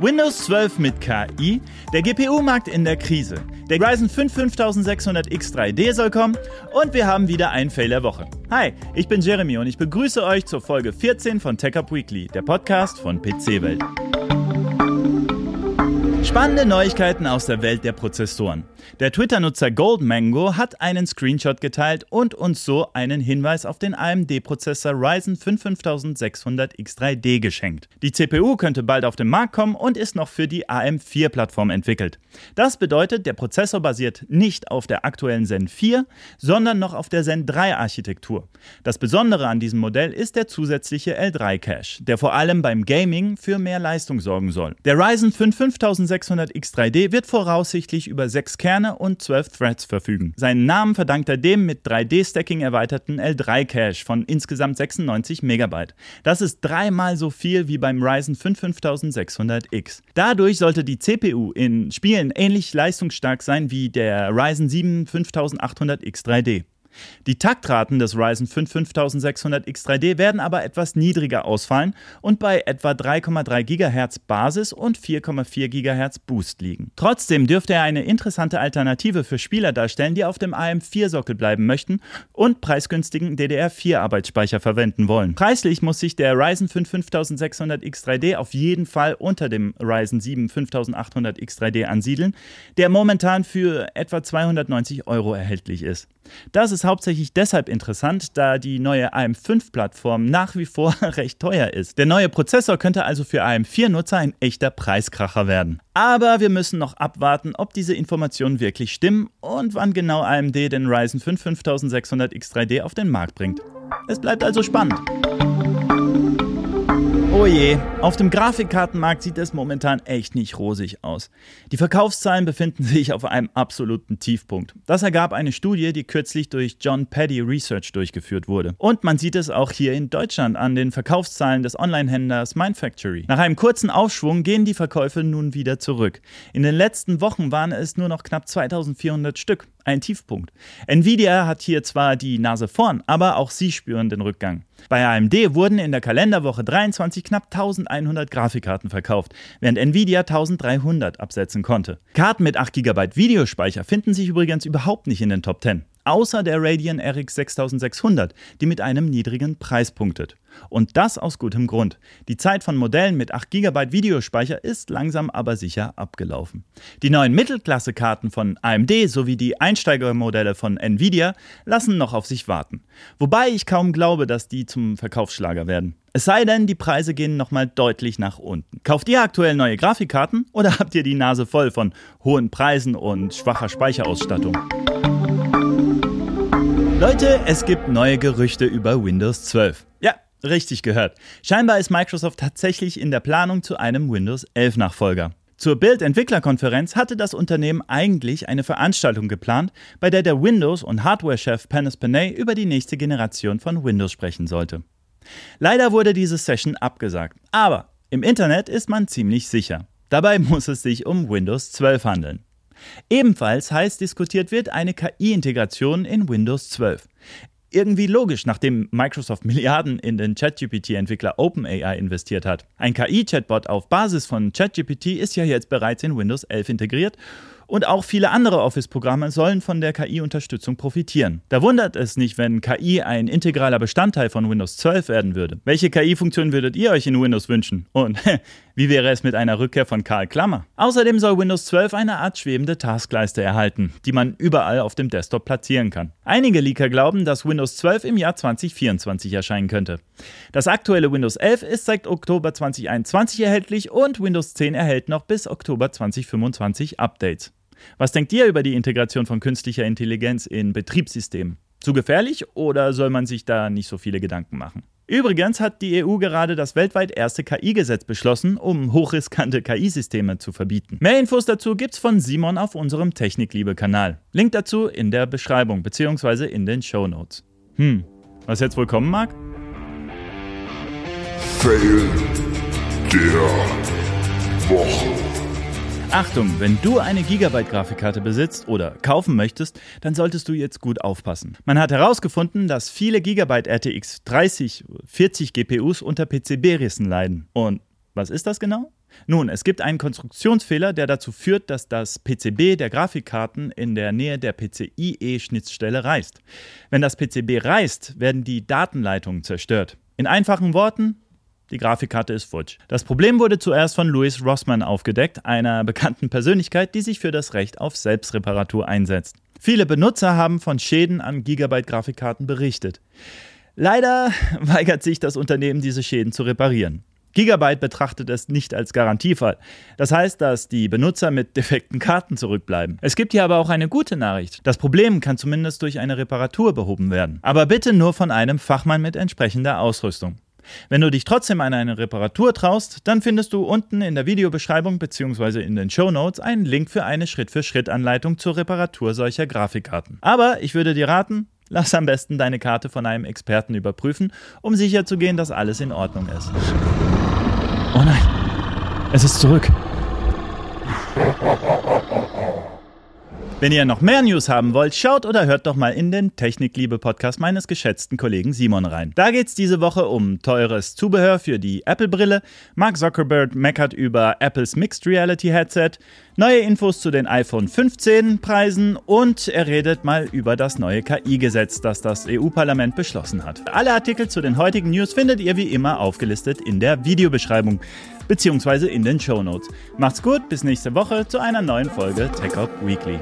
Windows 12 mit KI, der GPU-Markt in der Krise, der Ryzen 5 5600X 3D soll kommen und wir haben wieder einen Fail der Woche. Hi, ich bin Jeremy und ich begrüße euch zur Folge 14 von TechUp Weekly, der Podcast von PC Welt. Spannende Neuigkeiten aus der Welt der Prozessoren. Der Twitter-Nutzer Goldmango hat einen Screenshot geteilt und uns so einen Hinweis auf den AMD-Prozessor Ryzen 5 5600X3D geschenkt. Die CPU könnte bald auf den Markt kommen und ist noch für die AM4-Plattform entwickelt. Das bedeutet, der Prozessor basiert nicht auf der aktuellen Zen 4, sondern noch auf der Zen 3-Architektur. Das Besondere an diesem Modell ist der zusätzliche L3-Cache, der vor allem beim Gaming für mehr Leistung sorgen soll. Der Ryzen 5 5600X3D wird voraussichtlich über sechs Kerne Kerne und 12 Threads verfügen. Seinen Namen verdankt er dem mit 3D-Stacking erweiterten L3-Cache von insgesamt 96 MB. Das ist dreimal so viel wie beim Ryzen 5 5600X. Dadurch sollte die CPU in Spielen ähnlich leistungsstark sein wie der Ryzen 7 5800X 3D. Die Taktraten des Ryzen 5 5600X3D werden aber etwas niedriger ausfallen und bei etwa 3,3 GHz Basis und 4,4 GHz Boost liegen. Trotzdem dürfte er eine interessante Alternative für Spieler darstellen, die auf dem AM4-Sockel bleiben möchten und preisgünstigen DDR4-Arbeitsspeicher verwenden wollen. Preislich muss sich der Ryzen 5 5600X3D auf jeden Fall unter dem Ryzen 7 5800X3D ansiedeln, der momentan für etwa 290 Euro erhältlich ist. Das ist hauptsächlich deshalb interessant, da die neue AM5-Plattform nach wie vor recht teuer ist. Der neue Prozessor könnte also für AM4-Nutzer ein echter Preiskracher werden. Aber wir müssen noch abwarten, ob diese Informationen wirklich stimmen und wann genau AMD den Ryzen 5 5600X3D auf den Markt bringt. Es bleibt also spannend. Oh je, auf dem Grafikkartenmarkt sieht es momentan echt nicht rosig aus. Die Verkaufszahlen befinden sich auf einem absoluten Tiefpunkt. Das ergab eine Studie, die kürzlich durch John Paddy Research durchgeführt wurde. Und man sieht es auch hier in Deutschland an den Verkaufszahlen des Online-Händlers Mindfactory. Nach einem kurzen Aufschwung gehen die Verkäufe nun wieder zurück. In den letzten Wochen waren es nur noch knapp 2400 Stück ein Tiefpunkt. Nvidia hat hier zwar die Nase vorn, aber auch sie spüren den Rückgang. Bei AMD wurden in der Kalenderwoche 23 knapp 1100 Grafikkarten verkauft, während Nvidia 1300 absetzen konnte. Karten mit 8 GB Videospeicher finden sich übrigens überhaupt nicht in den Top 10 außer der Radeon RX 6600, die mit einem niedrigen Preis punktet. Und das aus gutem Grund. Die Zeit von Modellen mit 8 GB Videospeicher ist langsam aber sicher abgelaufen. Die neuen Mittelklasse-Karten von AMD sowie die Einsteigermodelle von Nvidia lassen noch auf sich warten. Wobei ich kaum glaube, dass die zum Verkaufsschlager werden. Es sei denn, die Preise gehen nochmal deutlich nach unten. Kauft ihr aktuell neue Grafikkarten oder habt ihr die Nase voll von hohen Preisen und schwacher Speicherausstattung? Leute, es gibt neue Gerüchte über Windows 12. Ja, richtig gehört. Scheinbar ist Microsoft tatsächlich in der Planung zu einem Windows 11 Nachfolger. Zur Bild-Entwicklerkonferenz hatte das Unternehmen eigentlich eine Veranstaltung geplant, bei der der Windows- und Hardware-Chef Panis Panay über die nächste Generation von Windows sprechen sollte. Leider wurde diese Session abgesagt, aber im Internet ist man ziemlich sicher. Dabei muss es sich um Windows 12 handeln. Ebenfalls heiß diskutiert wird eine KI-Integration in Windows 12. Irgendwie logisch, nachdem Microsoft Milliarden in den ChatGPT-Entwickler OpenAI investiert hat. Ein KI-Chatbot auf Basis von ChatGPT ist ja jetzt bereits in Windows 11 integriert und auch viele andere Office-Programme sollen von der KI-Unterstützung profitieren. Da wundert es nicht, wenn KI ein integraler Bestandteil von Windows 12 werden würde. Welche KI-Funktion würdet ihr euch in Windows wünschen? Und wie wäre es mit einer Rückkehr von Karl Klammer? Außerdem soll Windows 12 eine Art schwebende Taskleiste erhalten, die man überall auf dem Desktop platzieren kann. Einige Leaker glauben, dass Windows 12 im Jahr 2024 erscheinen könnte. Das aktuelle Windows 11 ist seit Oktober 2021 erhältlich und Windows 10 erhält noch bis Oktober 2025 Updates. Was denkt ihr über die Integration von künstlicher Intelligenz in Betriebssystemen? Zu gefährlich oder soll man sich da nicht so viele Gedanken machen? Übrigens hat die EU gerade das weltweit erste KI-Gesetz beschlossen, um hochriskante KI-Systeme zu verbieten. Mehr Infos dazu gibt's von Simon auf unserem Technikliebe-Kanal. Link dazu in der Beschreibung bzw. in den Show Notes. Hm, was jetzt wohl kommen mag? Fail der Woche. Achtung, wenn du eine Gigabyte-Grafikkarte besitzt oder kaufen möchtest, dann solltest du jetzt gut aufpassen. Man hat herausgefunden, dass viele Gigabyte RTX 30, 40 GPUs unter PCB-Rissen leiden. Und was ist das genau? Nun, es gibt einen Konstruktionsfehler, der dazu führt, dass das PCB der Grafikkarten in der Nähe der PCIe-Schnittstelle reißt. Wenn das PCB reißt, werden die Datenleitungen zerstört. In einfachen Worten, die Grafikkarte ist futsch. Das Problem wurde zuerst von Louis Rossmann aufgedeckt, einer bekannten Persönlichkeit, die sich für das Recht auf Selbstreparatur einsetzt. Viele Benutzer haben von Schäden an Gigabyte-Grafikkarten berichtet. Leider weigert sich das Unternehmen, diese Schäden zu reparieren. Gigabyte betrachtet es nicht als Garantiefall. Das heißt, dass die Benutzer mit defekten Karten zurückbleiben. Es gibt hier aber auch eine gute Nachricht. Das Problem kann zumindest durch eine Reparatur behoben werden. Aber bitte nur von einem Fachmann mit entsprechender Ausrüstung. Wenn du dich trotzdem an eine Reparatur traust, dann findest du unten in der Videobeschreibung bzw. in den Show Notes einen Link für eine Schritt-für-Schritt-Anleitung zur Reparatur solcher Grafikkarten. Aber ich würde dir raten, lass am besten deine Karte von einem Experten überprüfen, um sicherzugehen, dass alles in Ordnung ist. Oh nein, es ist zurück. Wenn ihr noch mehr News haben wollt, schaut oder hört doch mal in den Technikliebe-Podcast meines geschätzten Kollegen Simon rein. Da geht's diese Woche um teures Zubehör für die Apple-Brille. Mark Zuckerberg meckert über Apples Mixed Reality Headset, neue Infos zu den iPhone 15 Preisen und er redet mal über das neue KI-Gesetz, das das EU-Parlament beschlossen hat. Alle Artikel zu den heutigen News findet ihr wie immer aufgelistet in der Videobeschreibung beziehungsweise in den Show Notes. Macht's gut, bis nächste Woche zu einer neuen Folge Tech Up Weekly.